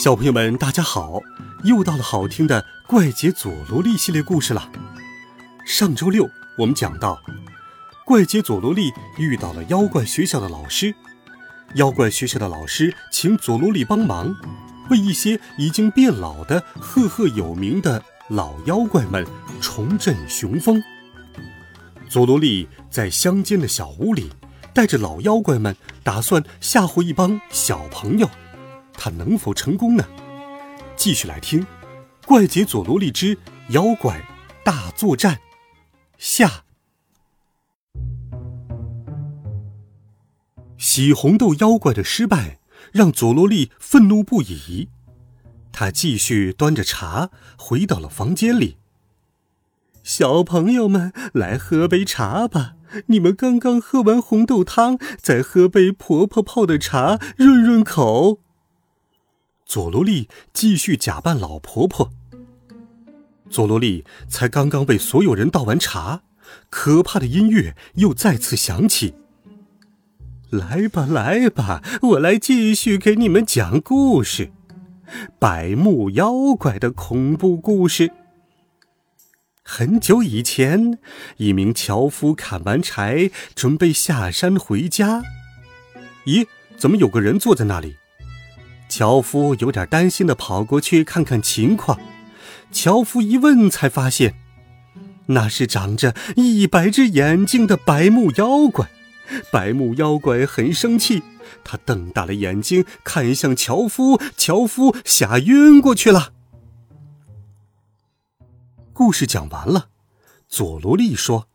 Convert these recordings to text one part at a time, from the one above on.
小朋友们，大家好！又到了好听的怪杰佐罗利系列故事了。上周六我们讲到，怪杰佐罗利遇到了妖怪学校的老师，妖怪学校的老师请佐罗利帮忙，为一些已经变老的赫赫有名的老妖怪们重振雄风。佐罗利在乡间的小屋里，带着老妖怪们，打算吓唬一帮小朋友。他能否成功呢？继续来听《怪杰佐罗利之妖怪大作战》下。洗红豆妖怪的失败让佐罗利愤怒不已，他继续端着茶回到了房间里。小朋友们，来喝杯茶吧！你们刚刚喝完红豆汤，再喝杯婆婆泡的茶，润润口。佐罗利继续假扮老婆婆。佐罗利才刚刚为所有人倒完茶，可怕的音乐又再次响起。来吧，来吧，我来继续给你们讲故事——百目妖怪的恐怖故事。很久以前，一名樵夫砍完柴，准备下山回家。咦，怎么有个人坐在那里？樵夫有点担心的跑过去看看情况，樵夫一问才发现，那是长着一百只眼睛的白目妖怪。白目妖怪很生气，他瞪大了眼睛看向樵夫，樵夫吓晕过去了。故事讲完了，佐罗利说：“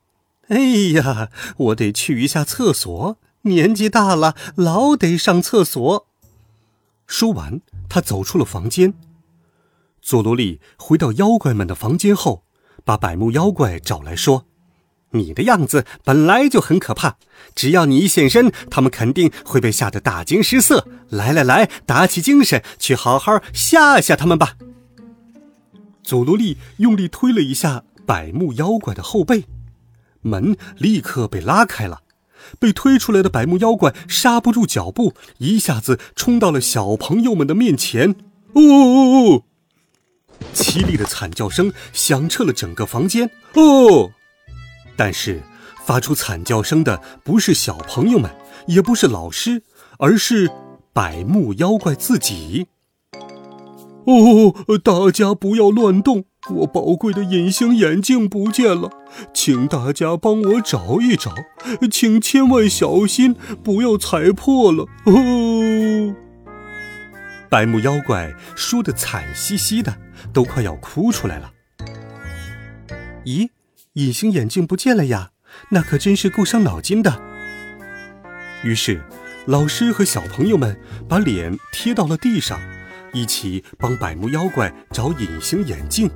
哎呀，我得去一下厕所，年纪大了，老得上厕所。”说完，他走出了房间。佐罗利回到妖怪们的房间后，把百目妖怪找来说：“你的样子本来就很可怕，只要你一现身，他们肯定会被吓得大惊失色。来来来，打起精神，去好好吓吓他们吧。”佐罗利用力推了一下百目妖怪的后背，门立刻被拉开了。被推出来的百目妖怪刹不住脚步，一下子冲到了小朋友们的面前。哦哦哦！凄厉的惨叫声响彻了整个房间。哦！但是发出惨叫声的不是小朋友们，也不是老师，而是百目妖怪自己。哦，大家不要乱动！我宝贵的隐形眼镜不见了，请大家帮我找一找，请千万小心，不要踩破了。哦，白目妖怪说的惨兮兮的，都快要哭出来了。咦，隐形眼镜不见了呀？那可真是够伤脑筋的。于是，老师和小朋友们把脸贴到了地上，一起帮百目妖怪找隐形眼镜。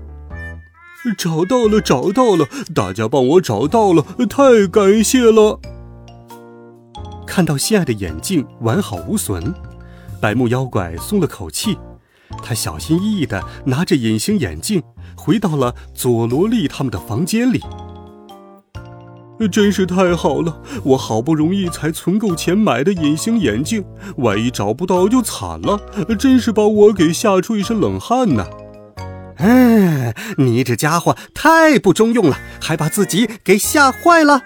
找到了，找到了！大家帮我找到了，太感谢了！看到心爱的眼镜完好无损，百目妖怪松了口气。他小心翼翼地拿着隐形眼镜，回到了佐罗利他们的房间里。真是太好了！我好不容易才存够钱买的隐形眼镜，万一找不到就惨了，真是把我给吓出一身冷汗呢。哎，你这家伙太不中用了，还把自己给吓坏了。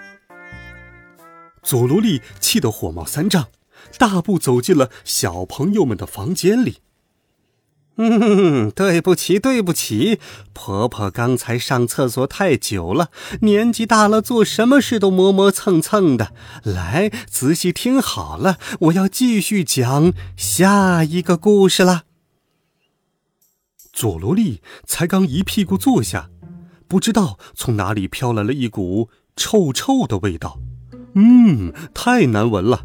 佐罗利气得火冒三丈，大步走进了小朋友们的房间里。嗯，对不起，对不起，婆婆刚才上厕所太久了，年纪大了，做什么事都磨磨蹭蹭的。来，仔细听好了，我要继续讲下一个故事了。佐罗利才刚一屁股坐下，不知道从哪里飘来了一股臭臭的味道，嗯，太难闻了。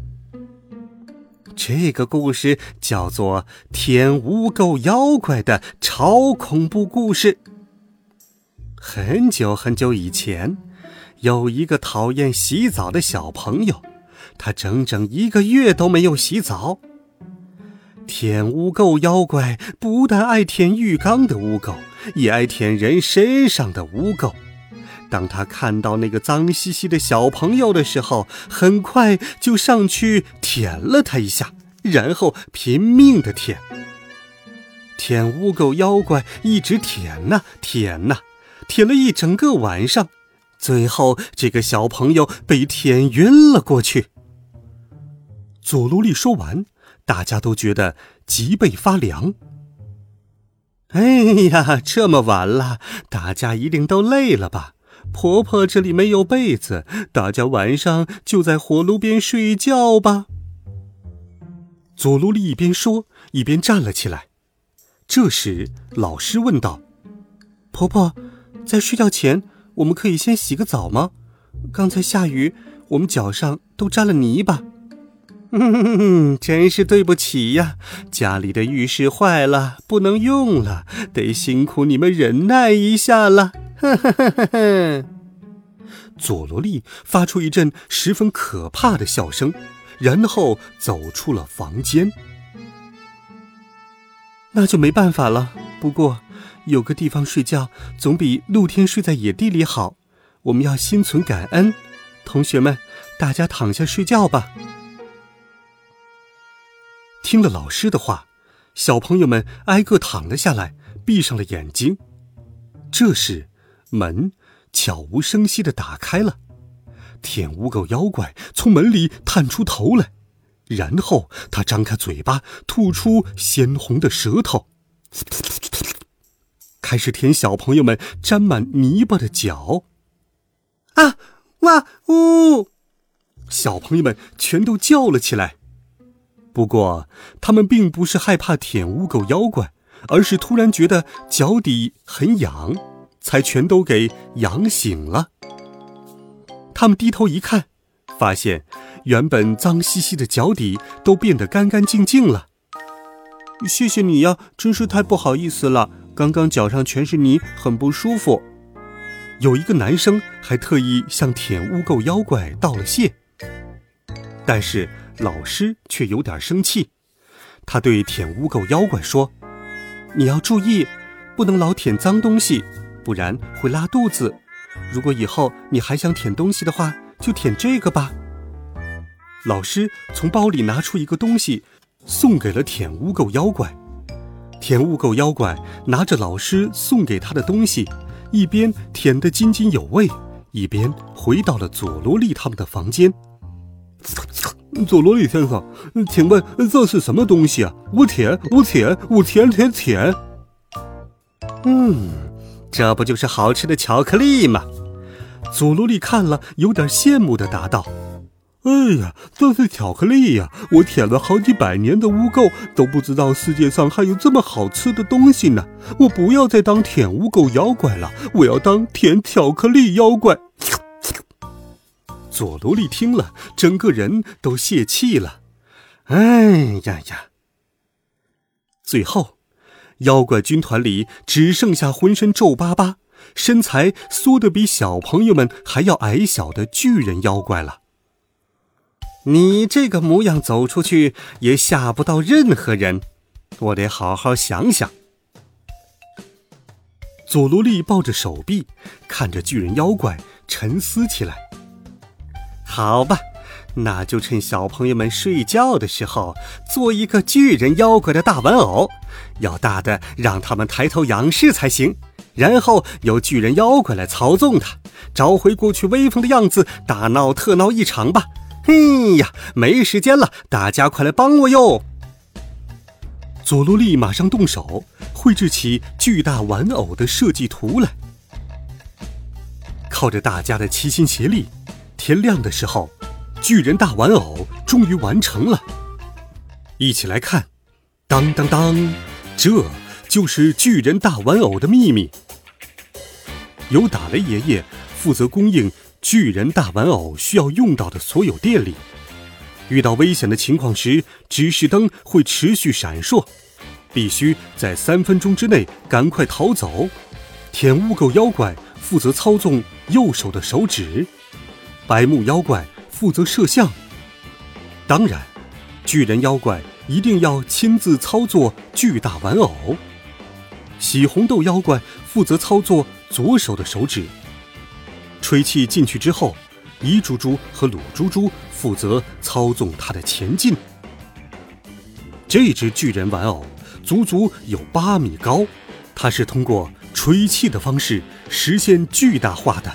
这个故事叫做《舔污垢妖怪的超恐怖故事》。很久很久以前，有一个讨厌洗澡的小朋友，他整整一个月都没有洗澡。舔污垢妖怪不但爱舔浴缸的污垢，也爱舔人身上的污垢。当他看到那个脏兮兮的小朋友的时候，很快就上去舔了他一下，然后拼命的舔。舔污垢妖怪一直舔呐舔呐，舔了一整个晚上，最后这个小朋友被舔晕了过去。佐罗利说完，大家都觉得脊背发凉。哎呀，这么晚了，大家一定都累了吧？婆婆，这里没有被子，大家晚上就在火炉边睡觉吧。佐罗利一边说，一边站了起来。这时，老师问道：“婆婆，在睡觉前，我们可以先洗个澡吗？刚才下雨，我们脚上都沾了泥巴。”“嗯，真是对不起呀，家里的浴室坏了，不能用了，得辛苦你们忍耐一下了。”呵呵呵呵呵，佐罗利发出一阵十分可怕的笑声，然后走出了房间。那就没办法了。不过，有个地方睡觉总比露天睡在野地里好。我们要心存感恩。同学们，大家躺下睡觉吧。听了老师的话，小朋友们挨个躺了下来，闭上了眼睛。这时。门悄无声息的打开了，舔污垢妖怪从门里探出头来，然后他张开嘴巴，吐出鲜红的舌头，开始舔小朋友们沾满泥巴的脚。啊！哇！呜！小朋友们全都叫了起来。不过，他们并不是害怕舔污垢妖怪，而是突然觉得脚底很痒。才全都给痒醒了。他们低头一看，发现原本脏兮兮的脚底都变得干干净净了。谢谢你呀，真是太不好意思了，刚刚脚上全是泥，很不舒服。有一个男生还特意向舔污垢妖怪道了谢。但是老师却有点生气，他对舔污垢妖怪说：“你要注意，不能老舔脏东西。”不然会拉肚子。如果以后你还想舔东西的话，就舔这个吧。老师从包里拿出一个东西，送给了舔污垢妖怪。舔污垢妖怪拿着老师送给他的东西，一边舔得津津有味，一边回到了佐罗利他们的房间。佐罗利先生，请问这是什么东西啊？我舔，我舔，我舔舔舔。嗯。这不就是好吃的巧克力吗？佐罗利看了，有点羡慕的答道：“哎呀，这是巧克力呀！我舔了好几百年的污垢，都不知道世界上还有这么好吃的东西呢！我不要再当舔污垢妖怪了，我要当舔巧克力妖怪。”佐罗利听了，整个人都泄气了。哎呀呀！最后。妖怪军团里只剩下浑身皱巴巴、身材缩得比小朋友们还要矮小的巨人妖怪了。你这个模样走出去也吓不到任何人，我得好好想想。佐罗利抱着手臂，看着巨人妖怪，沉思起来。好吧。那就趁小朋友们睡觉的时候，做一个巨人妖怪的大玩偶，要大的让他们抬头仰视才行。然后由巨人妖怪来操纵它，找回过去威风的样子，大闹特闹一场吧！嘿呀，没时间了，大家快来帮我哟！佐罗利马上动手绘制起巨大玩偶的设计图来。靠着大家的齐心协力，天亮的时候。巨人大玩偶终于完成了，一起来看！当当当，这就是巨人大玩偶的秘密。由打雷爷爷负责供应巨人大玩偶需要用到的所有电力。遇到危险的情况时，指示灯会持续闪烁，必须在三分钟之内赶快逃走。舔污垢妖怪负责操纵右手的手指，白目妖怪负责摄像。当然，巨人妖怪一定要亲自操作巨大玩偶。喜红豆妖怪负责操作左手的手指。吹气进去之后，一珠珠和鲁珠珠负责操纵它的前进。这只巨人玩偶足足有八米高，它是通过吹气的方式实现巨大化的。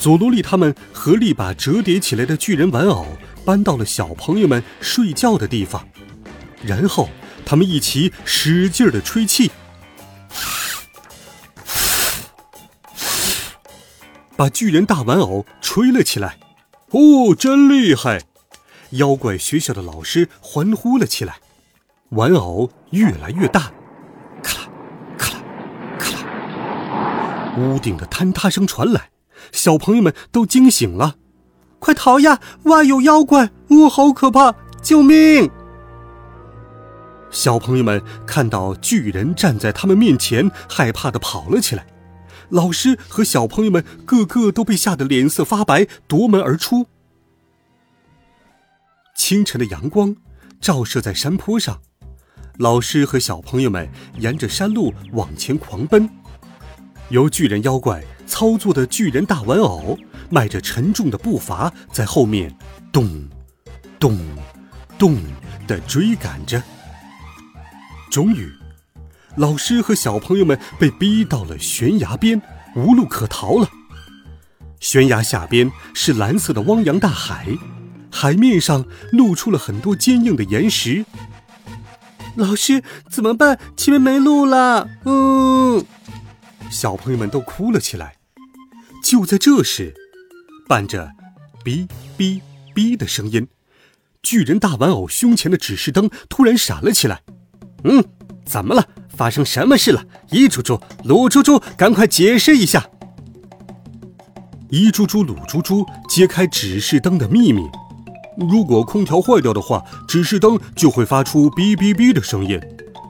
佐罗利他们合力把折叠起来的巨人玩偶搬到了小朋友们睡觉的地方，然后他们一起使劲的吹气。把巨人大玩偶吹了起来，哦，真厉害！妖怪学校的老师欢呼了起来。玩偶越来越大，咔啦，咔啦，咔啦，屋顶的坍塌声传来，小朋友们都惊醒了，快逃呀！外有妖怪，哦，好可怕！救命！小朋友们看到巨人站在他们面前，害怕的跑了起来。老师和小朋友们个个都被吓得脸色发白，夺门而出。清晨的阳光照射在山坡上，老师和小朋友们沿着山路往前狂奔。由巨人妖怪操作的巨人大玩偶迈着沉重的步伐在后面咚咚咚的追赶着。终于。老师和小朋友们被逼到了悬崖边，无路可逃了。悬崖下边是蓝色的汪洋大海，海面上露出了很多坚硬的岩石。老师怎么办？前面没路了。嗯，小朋友们都哭了起来。就在这时，伴着“哔哔哔”的声音，巨人大玩偶胸前的指示灯突然闪了起来。嗯，怎么了？发生什么事了？一猪猪、鲁猪猪，赶快解释一下！一猪猪、鲁猪猪揭开指示灯的秘密：如果空调坏掉的话，指示灯就会发出哔哔哔的声音。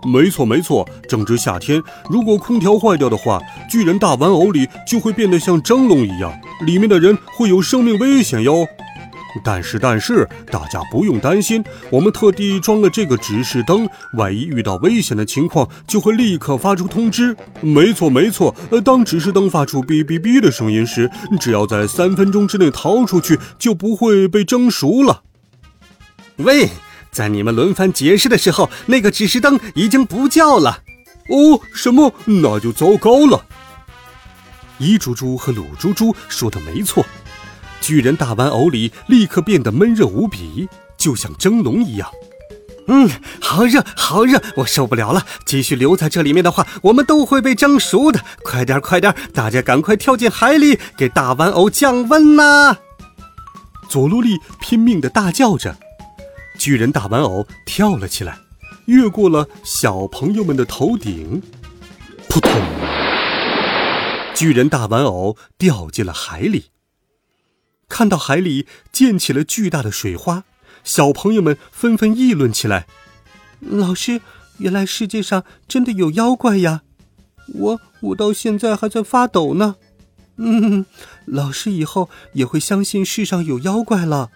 没错，没错，正值夏天，如果空调坏掉的话，巨人大玩偶里就会变得像蒸笼一样，里面的人会有生命危险哟。但是，但是，大家不用担心，我们特地装了这个指示灯，万一遇到危险的情况，就会立刻发出通知。没错，没错，呃，当指示灯发出哔哔哔的声音时，只要在三分钟之内逃出去，就不会被蒸熟了。喂，在你们轮番解释的时候，那个指示灯已经不叫了。哦，什么？那就糟糕了。一猪猪和鲁猪猪说的没错。巨人大玩偶里立刻变得闷热无比，就像蒸笼一样。嗯，好热，好热，我受不了了！继续留在这里面的话，我们都会被蒸熟的。快点，快点，大家赶快跳进海里，给大玩偶降温呐！佐罗利拼命的大叫着，巨人大玩偶跳了起来，越过了小朋友们的头顶，扑通！巨人大玩偶掉进了海里。看到海里溅起了巨大的水花，小朋友们纷纷议论起来：“老师，原来世界上真的有妖怪呀！我我到现在还在发抖呢。”嗯，老师以后也会相信世上有妖怪了。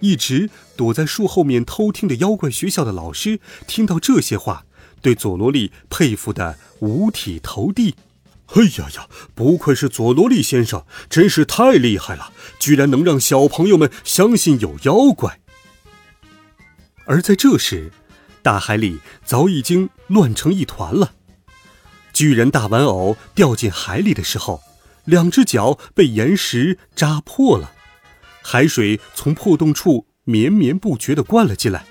一直躲在树后面偷听的妖怪学校的老师听到这些话，对佐罗利佩服的五体投地。哎呀呀！不愧是佐罗利先生，真是太厉害了，居然能让小朋友们相信有妖怪。而在这时，大海里早已经乱成一团了。巨人大玩偶掉进海里的时候，两只脚被岩石扎破了，海水从破洞处绵绵不绝地灌了进来。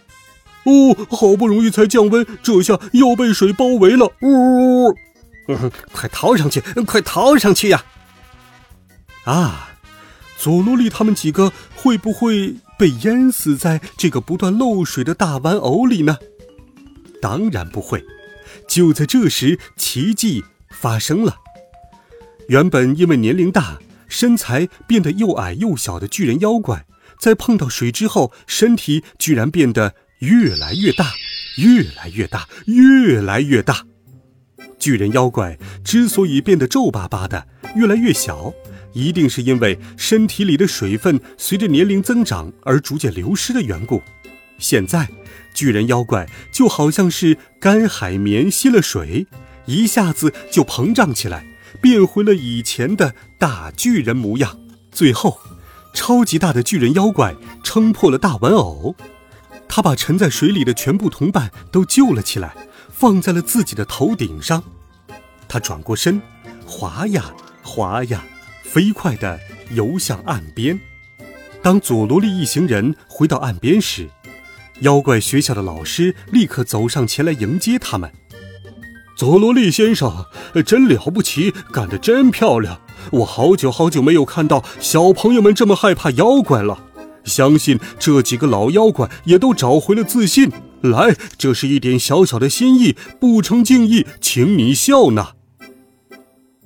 哦，好不容易才降温，这下又被水包围了。呜！嗯，快逃上去！快逃上去呀！啊，佐罗利他们几个会不会被淹死在这个不断漏水的大玩偶里呢？当然不会。就在这时，奇迹发生了。原本因为年龄大、身材变得又矮又小的巨人妖怪，在碰到水之后，身体居然变得越来越大，越来越大，越来越大。巨人妖怪之所以变得皱巴巴的，越来越小，一定是因为身体里的水分随着年龄增长而逐渐流失的缘故。现在，巨人妖怪就好像是干海绵吸了水，一下子就膨胀起来，变回了以前的大巨人模样。最后，超级大的巨人妖怪撑破了大玩偶，他把沉在水里的全部同伴都救了起来。放在了自己的头顶上，他转过身，滑呀滑呀，飞快地游向岸边。当佐罗利一行人回到岸边时，妖怪学校的老师立刻走上前来迎接他们。佐罗利先生，真了不起，干得真漂亮！我好久好久没有看到小朋友们这么害怕妖怪了。相信这几个老妖怪也都找回了自信。来，这是一点小小的心意，不成敬意，请你笑纳。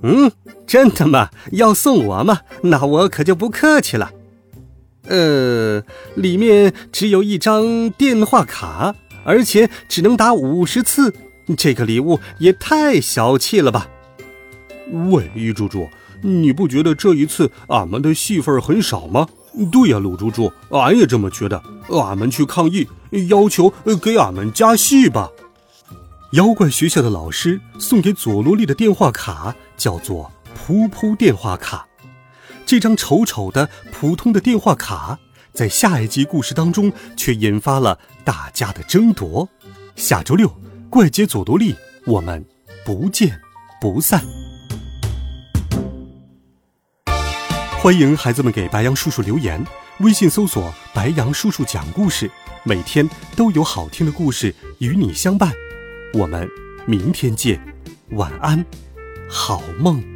嗯，真的吗？要送我吗？那我可就不客气了。呃，里面只有一张电话卡，而且只能打五十次，这个礼物也太小气了吧？喂，鱼猪猪，你不觉得这一次俺们的戏份很少吗？对呀，鲁猪猪，俺也这么觉得。俺们去抗议，要求给俺们加戏吧。妖怪学校的老师送给佐罗利的电话卡叫做“噗噗电话卡”。这张丑丑的普通的电话卡，在下一集故事当中却引发了大家的争夺。下周六，怪杰佐罗利，我们不见不散。欢迎孩子们给白羊叔叔留言，微信搜索“白羊叔叔讲故事”，每天都有好听的故事与你相伴。我们明天见，晚安，好梦。